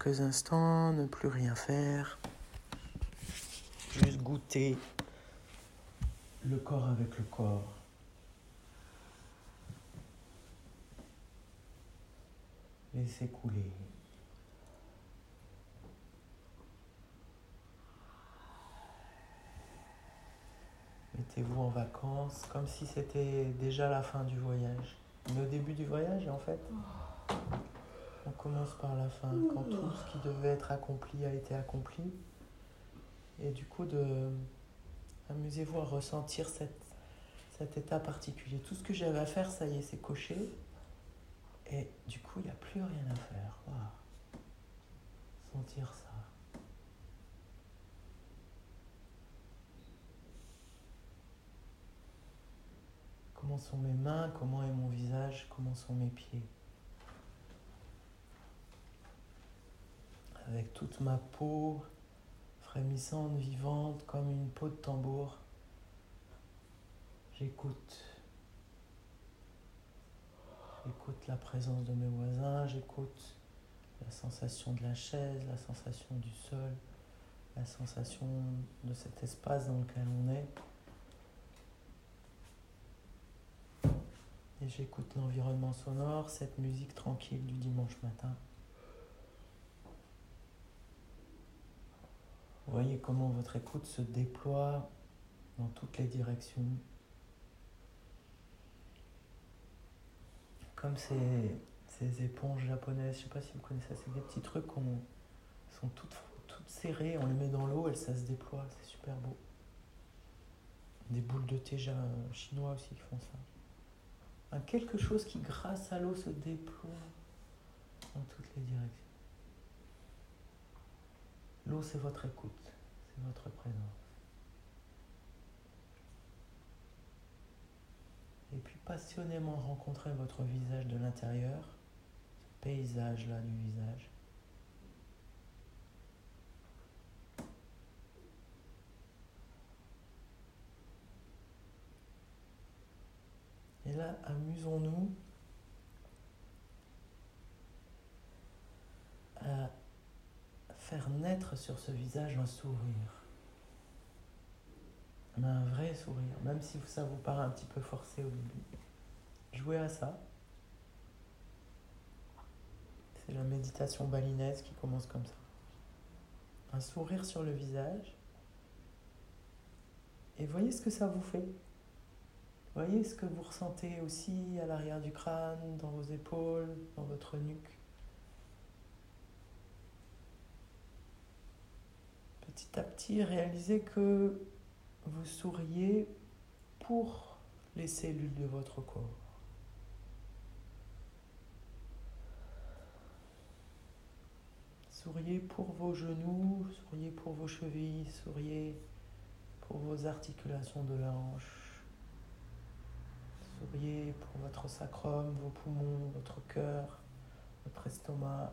quelques instants, ne plus rien faire. Juste goûter le corps avec le corps. Laissez couler. Mettez-vous en vacances comme si c'était déjà la fin du voyage. Mais au début du voyage, en fait, on commence par la fin, quand tout ce qui devait être accompli a été accompli. Et du coup, de amusez-vous à ressentir cette, cet état particulier. Tout ce que j'avais à faire, ça y est, c'est coché. Et du coup, il n'y a plus rien à faire. Sentir ça. Comment sont mes mains, comment est mon visage, comment sont mes pieds? Avec toute ma peau frémissante, vivante, comme une peau de tambour, j'écoute. J'écoute la présence de mes voisins, j'écoute la sensation de la chaise, la sensation du sol, la sensation de cet espace dans lequel on est. Et j'écoute l'environnement sonore, cette musique tranquille du dimanche matin. Voyez comment votre écoute se déploie dans toutes les directions. Comme ces, éponges japonaises, je ne sais pas si vous connaissez ça, c'est des petits trucs qui sont toutes, toutes serrées, on les met dans l'eau et ça se déploie, c'est super beau. Des boules de thé chinois aussi qui font ça quelque chose qui, grâce à l'eau, se déploie dans toutes les directions. L'eau, c'est votre écoute, c'est votre présence. Et puis passionnément rencontrer votre visage de l'intérieur, ce paysage-là du visage. Et là, amusons-nous à faire naître sur ce visage un sourire. Un vrai sourire, même si ça vous paraît un petit peu forcé au début. Jouez à ça. C'est la méditation balinaise qui commence comme ça. Un sourire sur le visage. Et voyez ce que ça vous fait. Voyez ce que vous ressentez aussi à l'arrière du crâne, dans vos épaules, dans votre nuque. Petit à petit, réalisez que vous souriez pour les cellules de votre corps. Souriez pour vos genoux, souriez pour vos chevilles, souriez pour vos articulations de la. Souriez pour votre sacrum, vos poumons, votre cœur, votre estomac.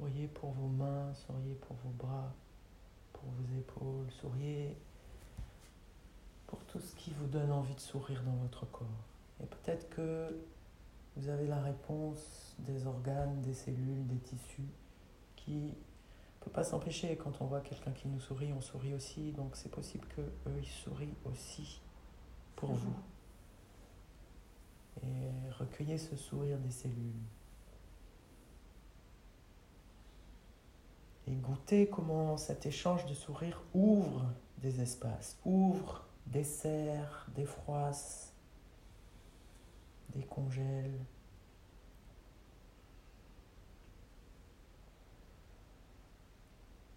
Souriez pour vos mains, souriez pour vos bras, pour vos épaules, souriez pour tout ce qui vous donne envie de sourire dans votre corps. Et peut-être que vous avez la réponse des organes, des cellules, des tissus qui ne peut pas s'empêcher. Quand on voit quelqu'un qui nous sourit, on sourit aussi. Donc c'est possible que eux ils sourient aussi pour vous. Et recueillez ce sourire des cellules. Et goûtez comment cet échange de sourires ouvre des espaces, ouvre des serres, des froisses, des congèles.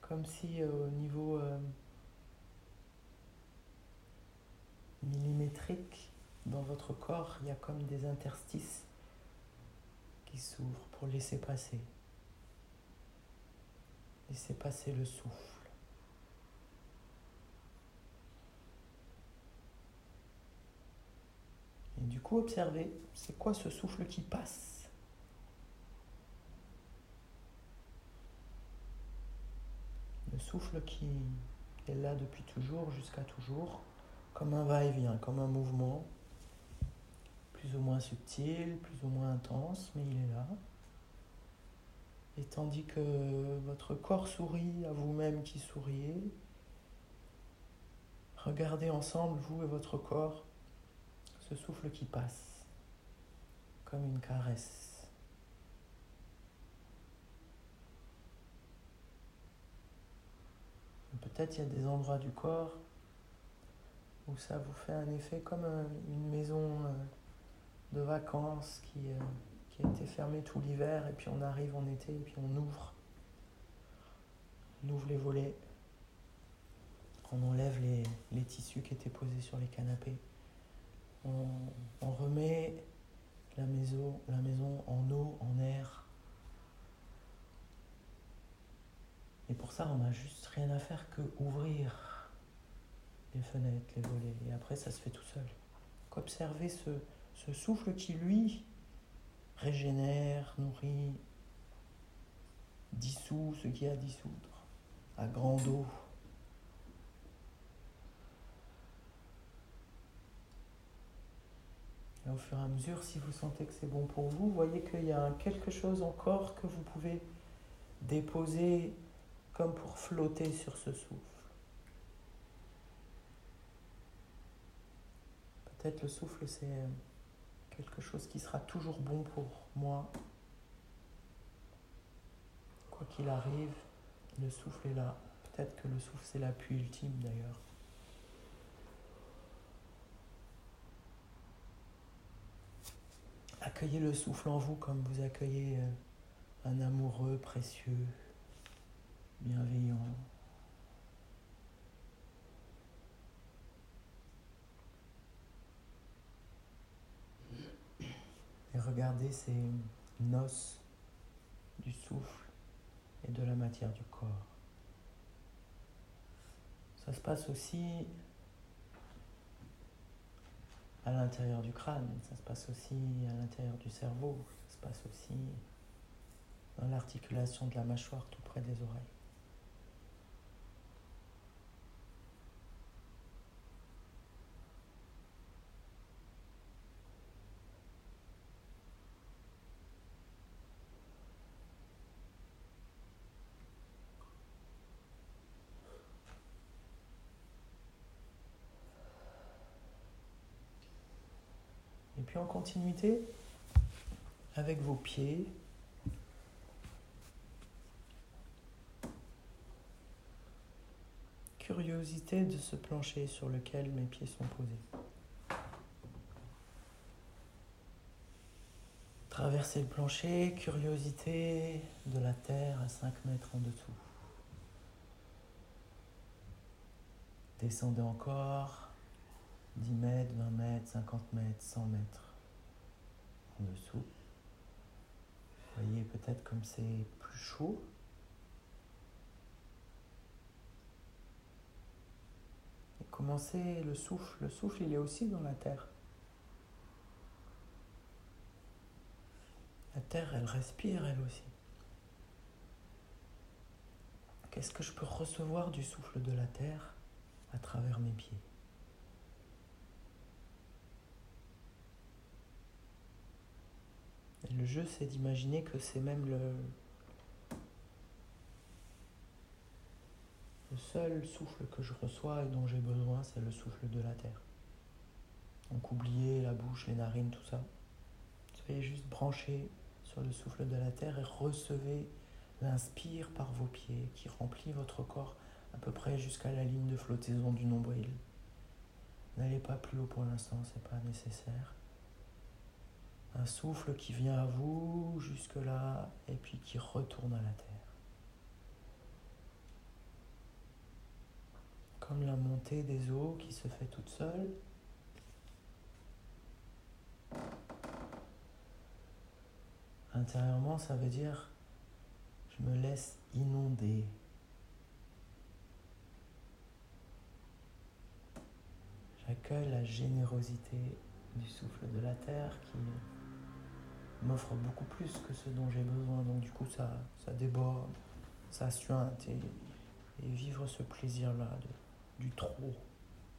comme si euh, au niveau euh, millimétrique dans votre corps, il y a comme des interstices qui s'ouvrent pour laisser passer. Laisser passer le souffle. Et du coup, observez, c'est quoi ce souffle qui passe? Le souffle qui est là depuis toujours jusqu'à toujours, comme un va-et-vient, comme un mouvement. plus ou moins subtil, plus ou moins intense, mais il est là. Et tandis que votre corps sourit à vous-même qui souriez, regardez ensemble, vous et votre corps, ce souffle qui passe, comme une caresse. Peut-être il y a des endroits du corps où ça vous fait un effet comme une maison euh, de vacances qui, euh, qui a été fermée tout l'hiver et puis on arrive en été et puis on ouvre. On ouvre les volets. On enlève les, tissus qui étaient posés sur les canapés. On, on remet la maison, la maison en eau, en air. Et pour ça, on n'a juste rien à faire que ouvrir les fenêtres, les volets. Et après, ça se fait tout seul. Observer ce, ce souffle qui, lui, régénère, nourrit, dissout ce qui a à dissoudre, à grande eau. Et au fur et à mesure, si vous sentez que c'est bon pour vous, voyez qu'il y a quelque chose encore que vous pouvez déposer comme pour flotter sur ce souffle. Peut-être le souffle, c'est quelque chose qui sera toujours bon pour moi. Quoi qu'il arrive, le souffle est là. Peut-être que le souffle, c'est l'appui ultime d'ailleurs. Accueillez le souffle en vous comme vous accueillez euh, un amoureux précieux, bienveillant. Et regardez ces noces du souffle et de la matière du corps. Ça se passe aussi à l'intérieur du crâne, ça se passe aussi à l'intérieur du cerveau, ça se passe aussi dans l'articulation de la mâchoire tout près des oreilles. Continuité, avec vos pieds, curiosité de ce plancher sur lequel mes pieds sont posés. Traverser le plancher, curiosité de la terre à 5 mètres en dessous. Descendez encore, 10 mètres, 20 mètres, 50 mètres, 100 mètres en dessous. Vous voyez peut-être comme c'est plus chaud. Et commencez le souffle? Le souffle, il est aussi dans la terre. La terre, elle respire elle aussi. Qu'est-ce que je peux recevoir du souffle de la terre à travers mes pieds? Le jeu, c'est d'imaginer que c'est même le, seul souffle que je reçois et dont j'ai besoin, c'est le souffle de la terre. Donc oubliez la bouche, les narines, tout ça. Soyez juste branchés sur le souffle de la terre et recevez l'inspire par vos pieds qui remplit votre corps à peu près jusqu'à la ligne de flottaison du nombril. N'allez pas plus haut pour l'instant, c'est pas nécessaire un souffle qui vient à vous jusque-là et puis qui retourne à la terre. Comme la montée des eaux qui se fait toute seule. Intérieurement, ça veut dire je me laisse inonder. J'accueille la générosité du souffle de la terre qui m'offre beaucoup plus que ce dont j'ai besoin. Donc du coup, ça, déborde, ça suinte et vivre ce plaisir-là du trop,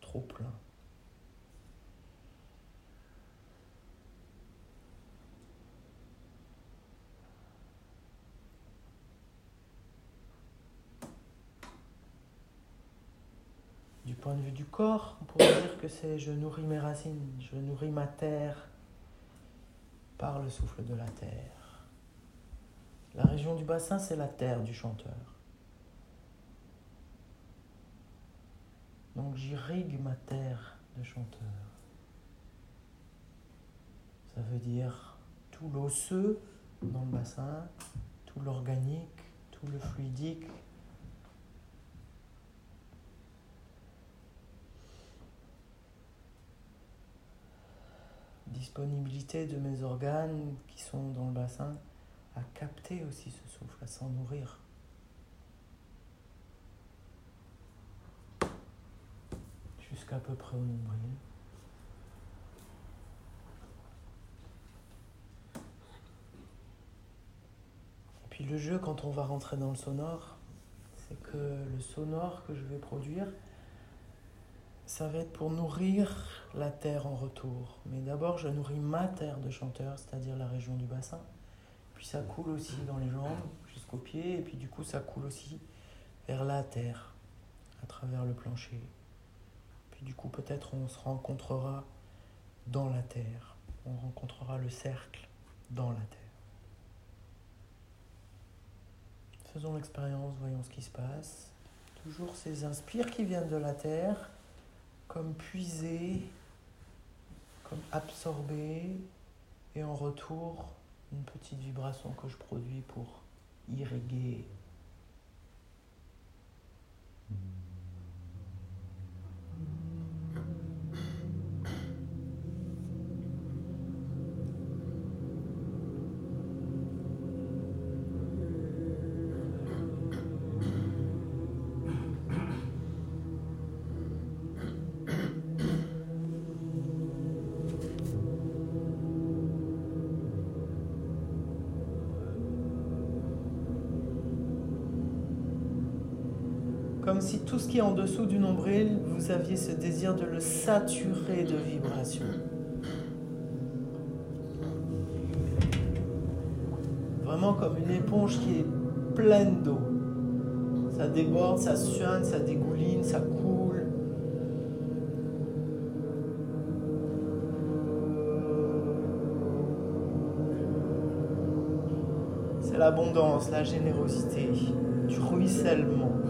trop plein. Du point de vue du corps, on pourrait dire que c'est je nourris mes racines, je nourris ma terre, par le souffle de la terre. La région du bassin, c'est la terre du chanteur. Donc j'irrigue ma terre de chanteur. Ça veut dire tout l'osseux dans le bassin, tout l'organique, tout le fluidique. Disponibilité de mes organes qui sont dans le bassin à capter aussi ce souffle, à s'en nourrir. Jusqu'à peu près au nombril. Puis le jeu, quand on va rentrer dans le sonore, c'est que le sonore que je vais produire, ça va être pour nourrir la terre en retour. Mais d'abord, je nourris ma terre de chanteur, c'est-à-dire la région du bassin. Puis ça coule aussi dans les jambes jusqu'aux pieds, et puis du coup, ça coule aussi vers la terre, à travers le plancher. Puis du coup, peut-être on se rencontrera dans la terre, on rencontrera le cercle dans la terre. Faisons l'expérience, voyons ce qui se passe. Toujours ces inspires qui viennent de la terre, comme puisés, comme absorbés, et en retour, une petite vibration que je produis pour irriguer. Comme tout ce qui est en dessous du nombril, vous aviez ce désir de le saturer de vibrations. Vraiment comme une éponge qui est pleine d'eau. Ça déborde, ça suinte, ça dégouline, ça coule. C'est l'abondance, la générosité, du ruissellement.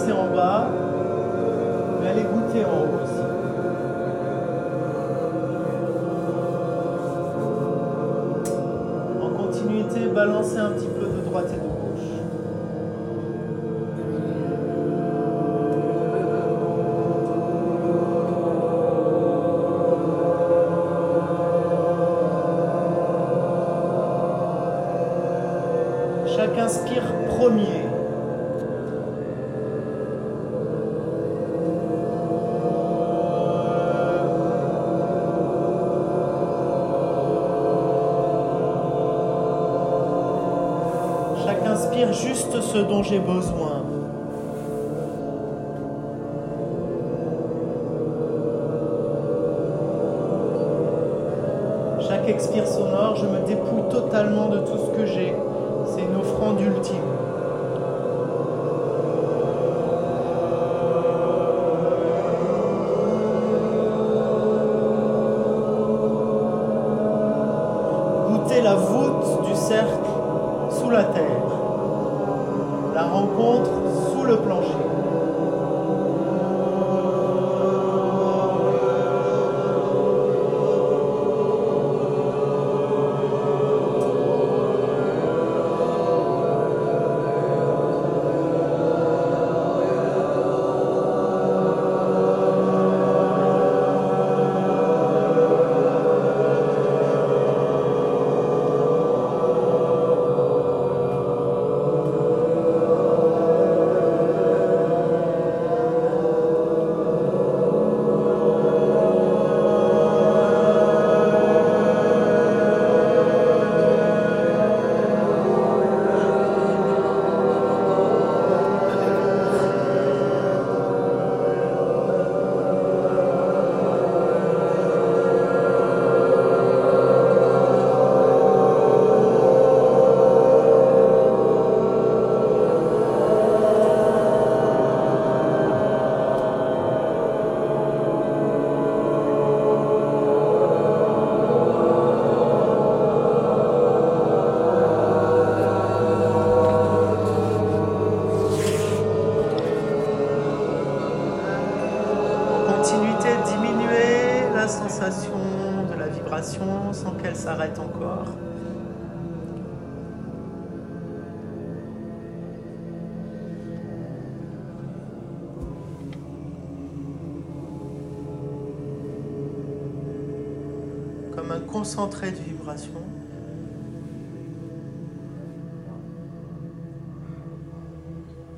Nourrissez en bas, mais allez goûter en haut aussi. En continuité, balancez un petit peu ce dont j'ai besoin. Chaque expire sonore, je me dépouille totalement de tout ce que j'ai. C'est une offrande ultime. Goûtez la voûte du cercle concentré de vibration.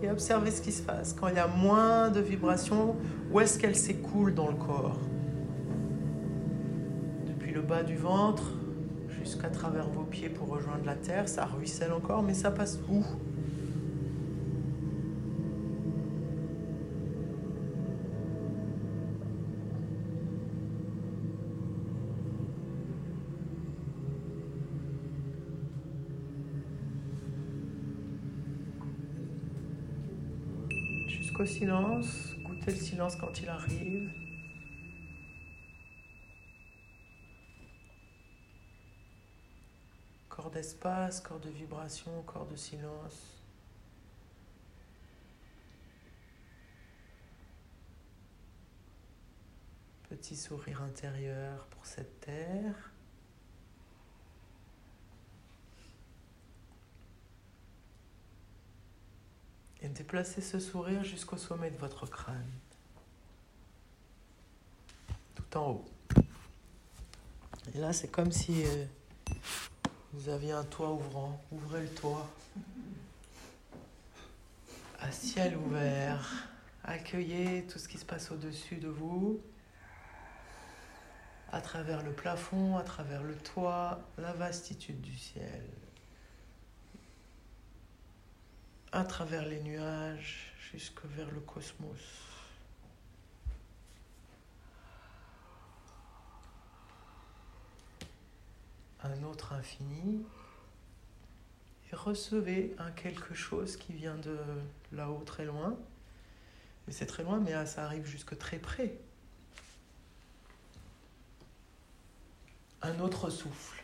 Et observez ce qui se passe. Quand il y a moins de vibrations, où est-ce qu'elle s'écoule dans le corps? Bas du ventre jusqu'à travers vos pieds pour rejoindre la terre. Ça ruisselle encore, mais ça passe où? Jusqu'au silence, goûtez le silence quand il arrive. d'espace, corps de vibration, corps de silence. Petit sourire intérieur pour cette terre. Déplacez ce sourire jusqu'au sommet de votre crâne. Tout en haut. Et là, c'est comme si euh, vous aviez un toit ouvrant, ouvrez le toit. À ciel ouvert, accueillez tout ce qui se passe au-dessus de vous, à travers le plafond, à travers le toit, la vastitude du ciel, à travers les nuages, jusque vers le cosmos. un autre infini et recevez un quelque chose qui vient de là-haut très loin. Mais c'est très loin, mais ça arrive jusque très près. Un autre souffle,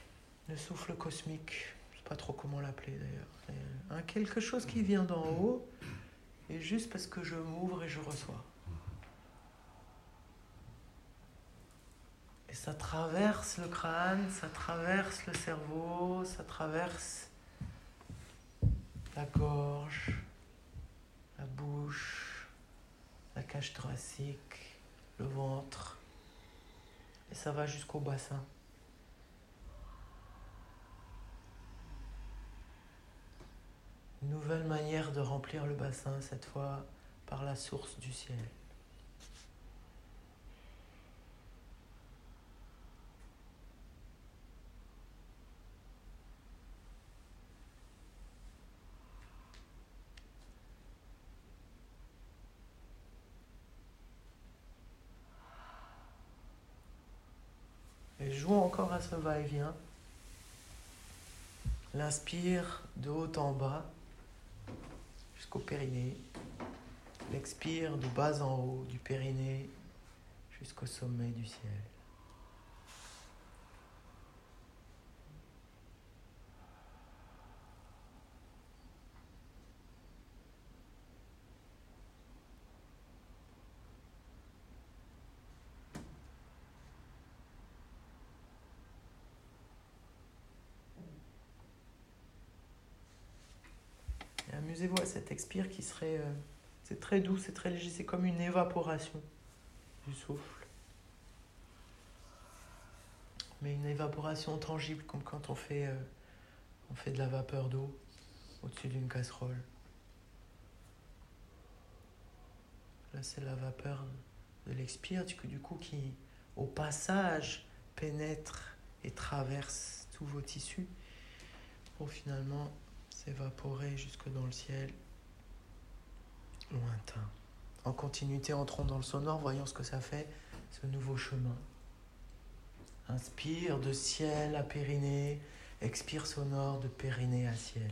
le souffle cosmique, je ne sais pas trop comment l'appeler d'ailleurs. Un quelque chose qui vient d'en haut, et juste parce que je m'ouvre et je reçois. Et ça traverse le crâne, ça traverse le cerveau, ça traverse la gorge, la bouche, la cage thoracique, le ventre. Et ça va jusqu'au bassin. De remplir le bassin, cette fois par la source du ciel. jouons encore à ce va-et-vient. L'inspire de haut en bas jusqu'au périnée. L'expire de bas en haut du périnée jusqu'au sommet du ciel. Cet expire qui serait. Euh, c'est très doux, c'est très léger, c'est comme une évaporation du souffle. Mais une évaporation tangible, comme quand on fait, euh, on fait de la vapeur d'eau au-dessus d'une casserole. Là, c'est la vapeur de l'expire, du coup, qui, au passage, pénètre et traverse tous vos tissus pour finalement s'évaporer jusque dans le ciel lointain. En continuité, entrons dans le sonore, voyons ce que ça fait, ce nouveau chemin. Inspire de ciel à périnée, expire sonore de périnée à ciel.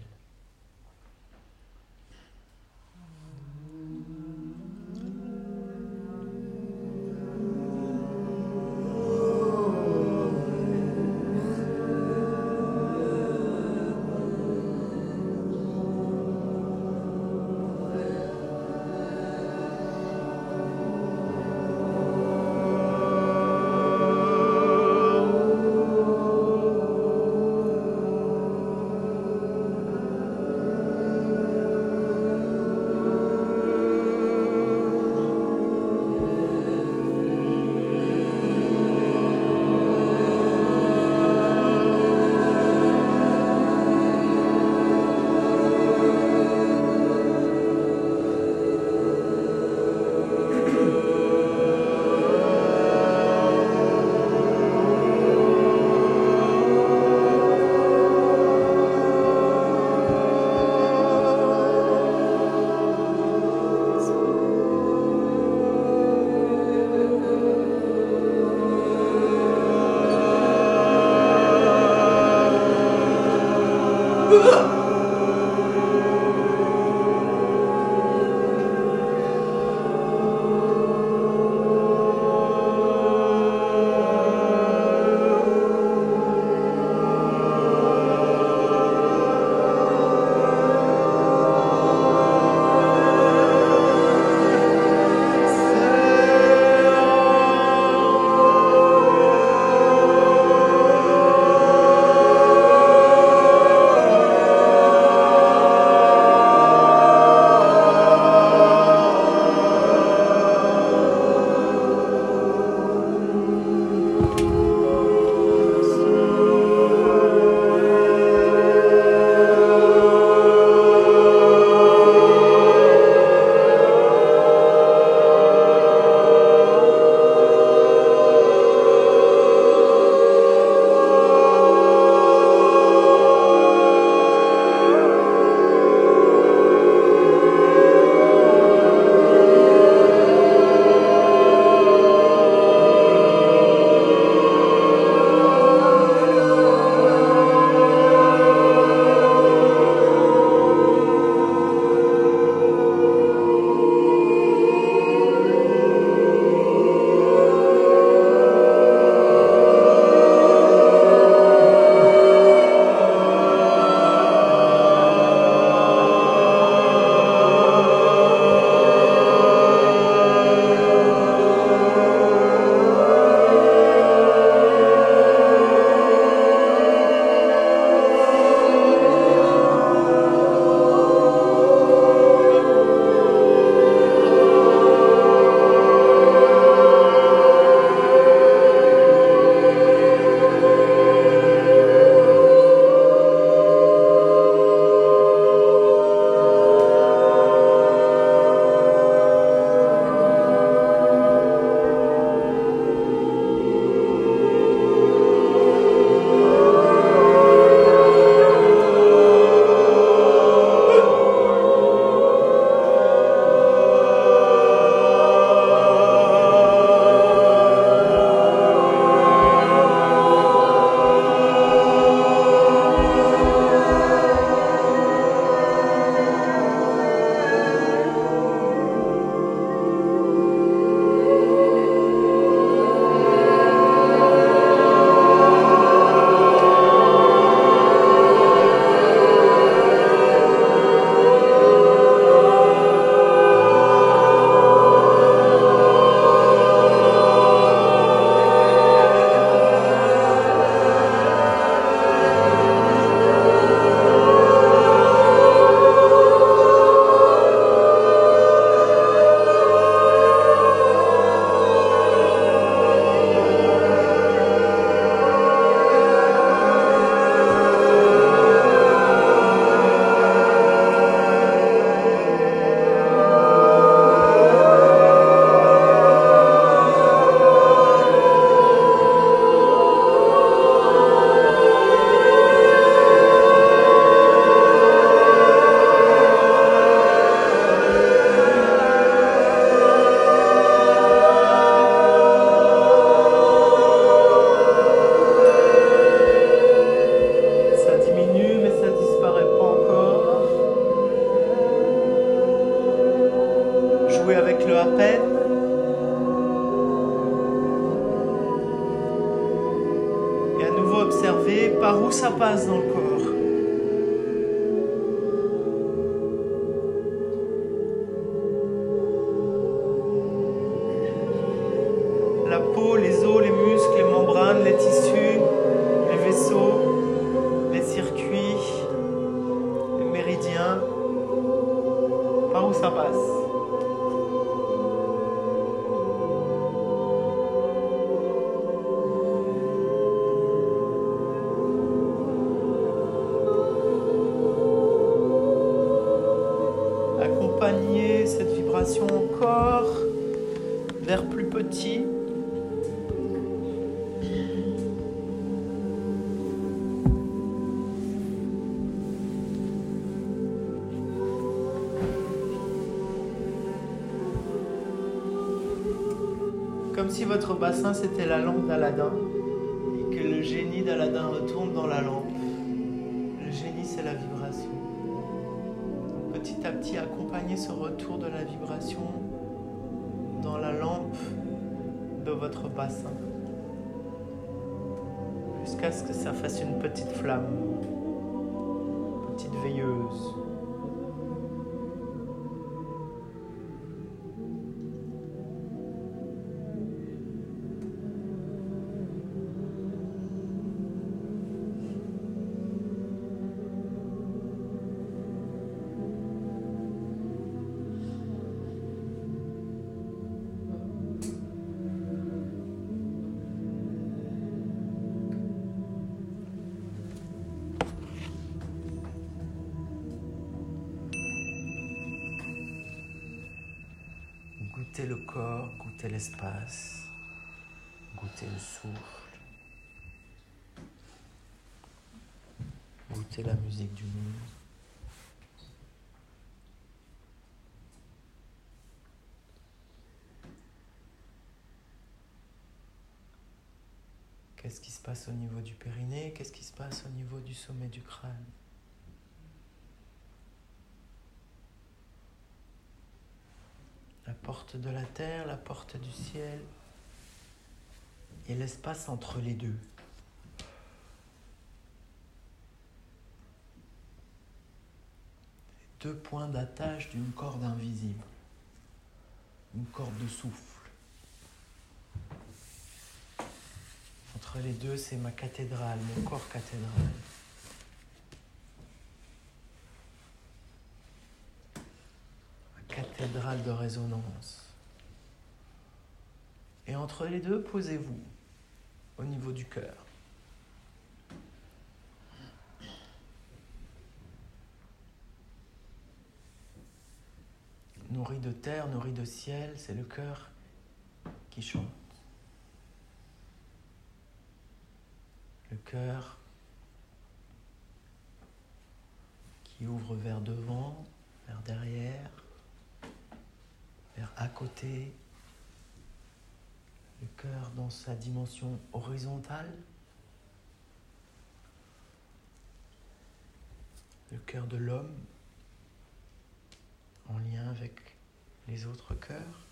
Observer par où ça passe dans le corps. Votre bassin jusqu'à ce que ça fasse une petite flamme, petite veilleuse. L'espace, goûtez le souffle, goûtez la musique du monde. Qu'est-ce qui se passe au niveau du périnée? Qu'est-ce qui se passe au niveau du sommet du crâne? La porte de la terre, la porte du ciel et l'espace entre les deux. Deux points d'attache d'une corde invisible, une corde de souffle. Entre les deux, c'est ma cathédrale, mon corps cathédrale. De résonance. Et entre les deux, posez-vous au niveau du cœur. Nourri de terre, nourri de ciel, c'est le cœur qui chante. Le cœur qui ouvre vers devant, vers derrière vers à côté, le cœur dans sa dimension horizontale, le cœur de l'homme en lien avec les autres cœurs,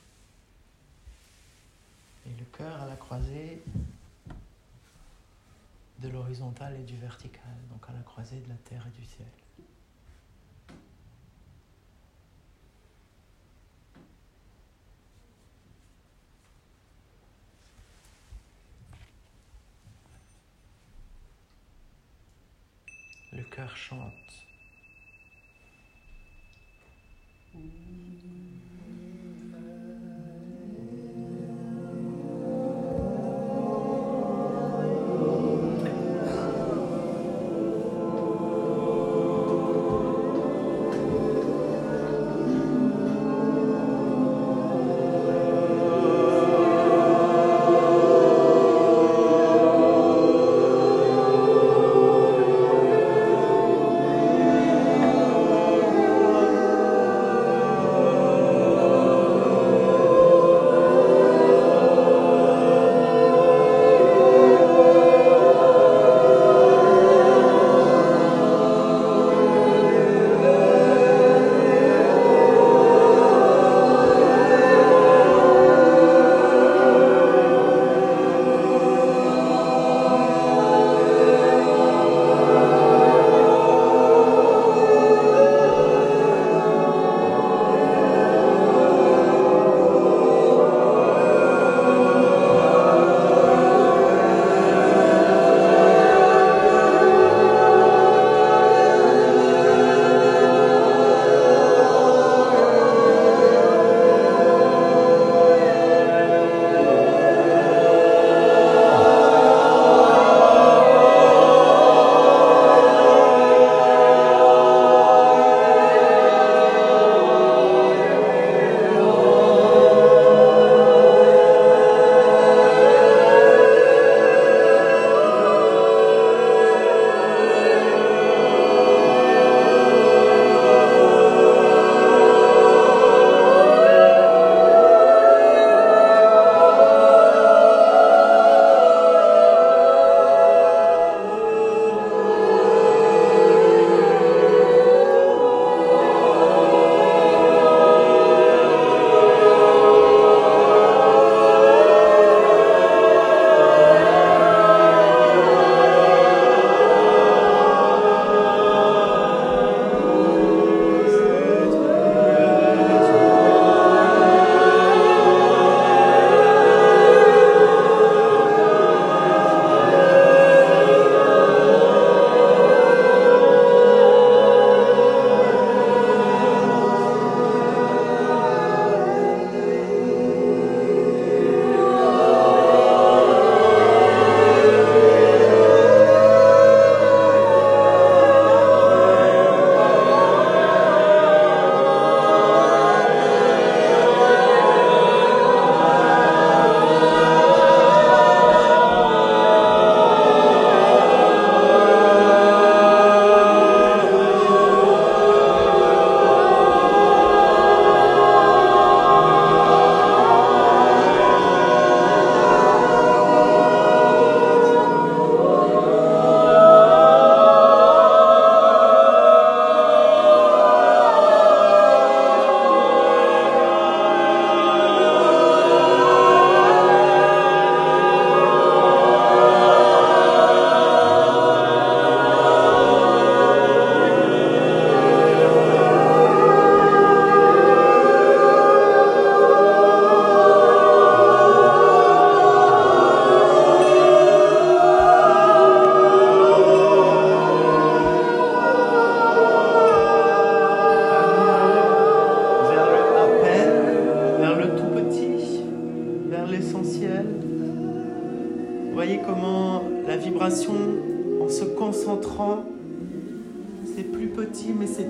et le cœur à la croisée de l'horizontal et du vertical, donc à la croisée de la terre et du ciel. Chante.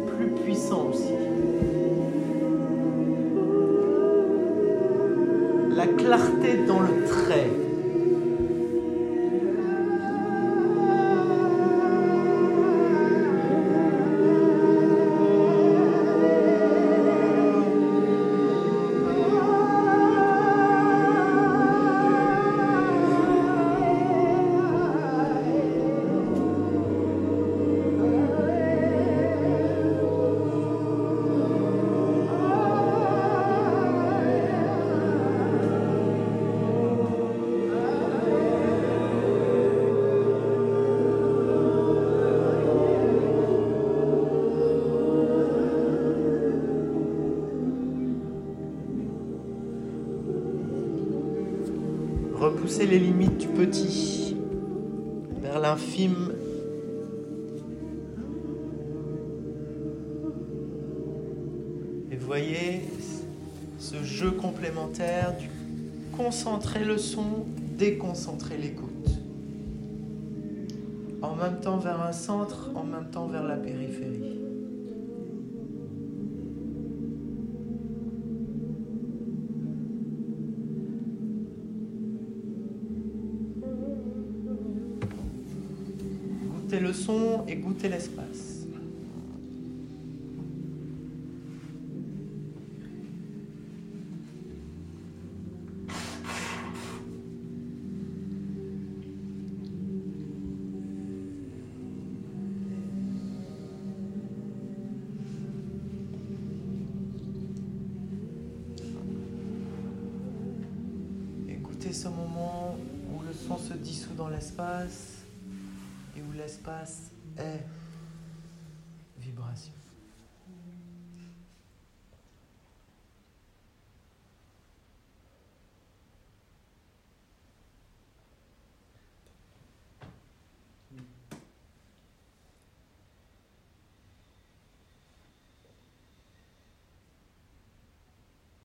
Plus puissant aussi. La clarté dans le trait. L'écoute. En même temps vers un centre, en même temps vers la périphérie. le son et goûter l'espace.